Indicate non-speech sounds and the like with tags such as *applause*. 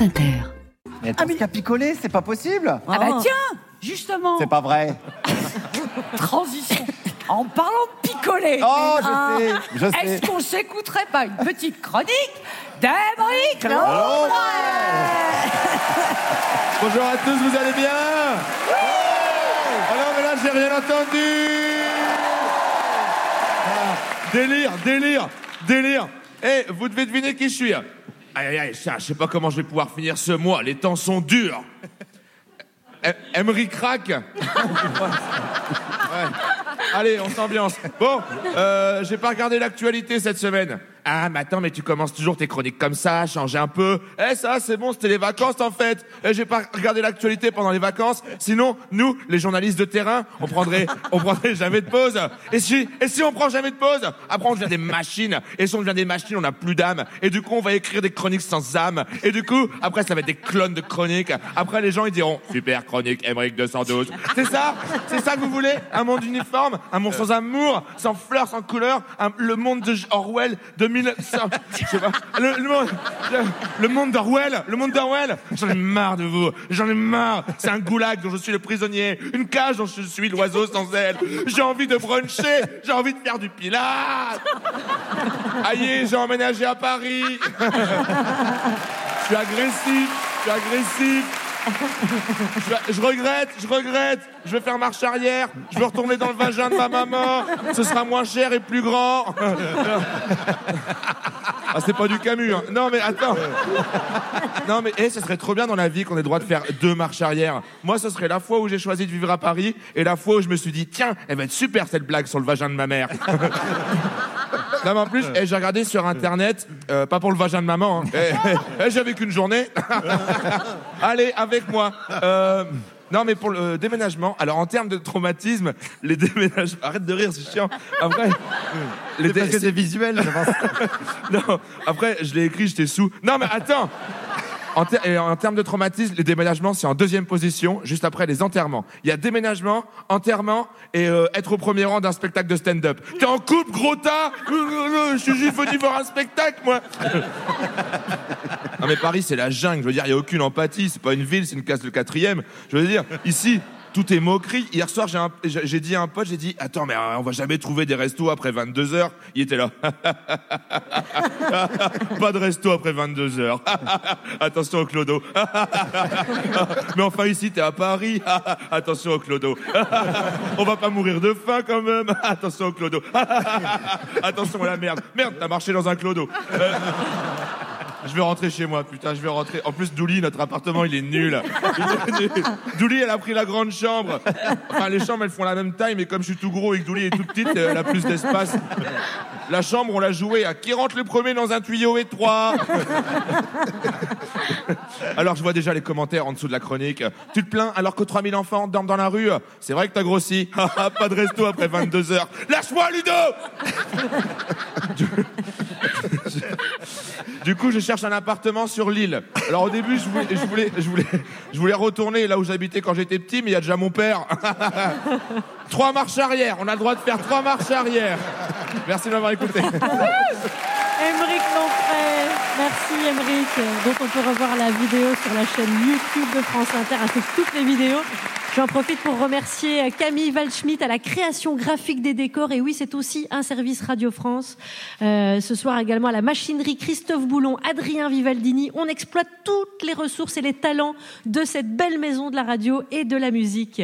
France Inter. Mais attends, qu'à picoler, c'est pas possible. Ah bah tiens, justement, C'est pas vrai. *laughs* transition. En parlant de picoler, Oh, je hein, sais, je sais. est-ce qu'on s'écouterait pas une petite chronique d'Emeric *laughs* Bonjour à tous, vous allez bien Oh non, mais là, j'ai rien entendu. Ah, Délire, délire, délire. Eh, vous devez deviner qui je suis Aïe, aïe, aïe, ça, je sais pas comment je vais pouvoir finir ce mois, les temps sont durs *laughs* Emery Ouais. Allez, on s'ambiance. Bon, euh, j'ai pas regardé l'actualité cette semaine. Ah, mais attends, mais tu commences toujours tes chroniques comme ça, changer un peu. Eh, ça, c'est bon, c'était les vacances en fait. Eh, j'ai pas regardé l'actualité pendant les vacances. Sinon, nous, les journalistes de terrain, on prendrait, on prendrait jamais de pause. Et si, et si on prend jamais de pause, après on devient des machines. Et si on devient des machines, on n'a plus d'âme. Et du coup, on va écrire des chroniques sans âme. Et du coup, après, ça va être des clones de chroniques. Après, les gens, ils diront, super chronique, Emmerich 212. C'est ça? C'est ça que vous voulez? Un monde uniforme? Un monde sans amour? Sans fleurs, sans couleurs? Un- le monde de Orwell de 1900, *laughs* je sais pas. Le, monde, monde d'Orwell? Le monde d'Orwell? J'en ai marre de vous. J'en ai marre. C'est un goulag dont je suis le prisonnier. Une cage dont je suis l'oiseau sans aile. J'ai envie de bruncher. J'ai envie de faire du pilates. Aïe, j'ai emménagé à Paris. *laughs* Je suis agressif, je suis agressif. Je, regrette, je regrette. Je vais faire marche arrière. Je veux retourner dans le vagin de ma maman. Ce sera moins cher et plus grand. Ah, c'est pas du Camus. hein. Non, mais attends. Non, mais eh, ce serait trop bien dans la vie qu'on ait droit de faire deux marches arrière. Moi, ce serait la fois où j'ai choisi de vivre à Paris et la fois où je me suis dit, tiens, elle va être super cette blague sur le vagin de ma mère. Non, mais en plus, eh, j'ai regardé sur internet, euh, pas pour le vagin de maman, hein. Eh, *laughs* eh, j'avais qu'une journée. *laughs* Allez, avec moi. Euh, non, mais pour le déménagement, alors en termes de traumatisme, les déménagements. Arrête de rire, c'est chiant. Après, *laughs* les dé- c'est visuel, je pense. non, après, je l'ai écrit, j'étais sous. Non, mais attends en, termes de traumatisme, les déménagements, c'est en deuxième position, juste après les enterrements. Il y a déménagement, enterrement et euh, être au premier rang d'un spectacle de stand-up. T'es en couple, gros tas? Euh, euh, euh, Je suis juste venu voir un spectacle, moi Non mais Paris, c'est la jungle. Je veux dire, il n'y a aucune empathie. C'est pas une ville, c'est une case de quatrième. Je veux dire, ici, tout est moquerie. Hier soir, j'ai dit à un pote, j'ai dit, attends, mais euh, on va jamais trouver des restos après 22 heures. Il était là. *laughs* pas de resto après 22 heures. *laughs* Attention au clodo. *laughs* mais enfin, ici, t'es à Paris. Attention au clodo. on va pas mourir de faim quand même. Attention au clodo. Attention à la merde. Merde, t'as marché dans un clodo. Je vais rentrer chez moi, putain, je vais rentrer. En plus, Douli, notre appartement, il est nul. Douli, elle a pris la grande chambre. Enfin, les chambres, elles font la même taille, mais comme je suis tout gros et que Douli est tout petite, elle a plus d'espace. La chambre, on l'a jouée à qui rentre le premier dans un tuyau étroit? Alors, je vois déjà les commentaires en dessous de la chronique. Tu te plains alors que 3000 enfants dorment dans la rue? C'est vrai que t'as grossi. *laughs* Pas de resto après 22 heures. Lâche-moi, Ludo *laughs* Du coup, je cherche un appartement sur l'île. Alors au début, je voulais, retourner là où j'habitais quand j'étais petit, mais il y a déjà mon père. *laughs* trois marches arrière. On a le droit de faire trois marches arrière. Merci de m'avoir écouté. Merci Émeric, dont on peut revoir la vidéo sur la chaîne YouTube de France Inter ainsi toutes les vidéos. J'en profite pour remercier Camille Waldschmidt à la création graphique des décors. Et oui, c'est aussi un service Radio France. Euh, ce soir également à la machinerie Christophe Boulon, Adrien Vivaldini. On exploite toutes les ressources et les talents de cette belle maison de la radio et de la musique.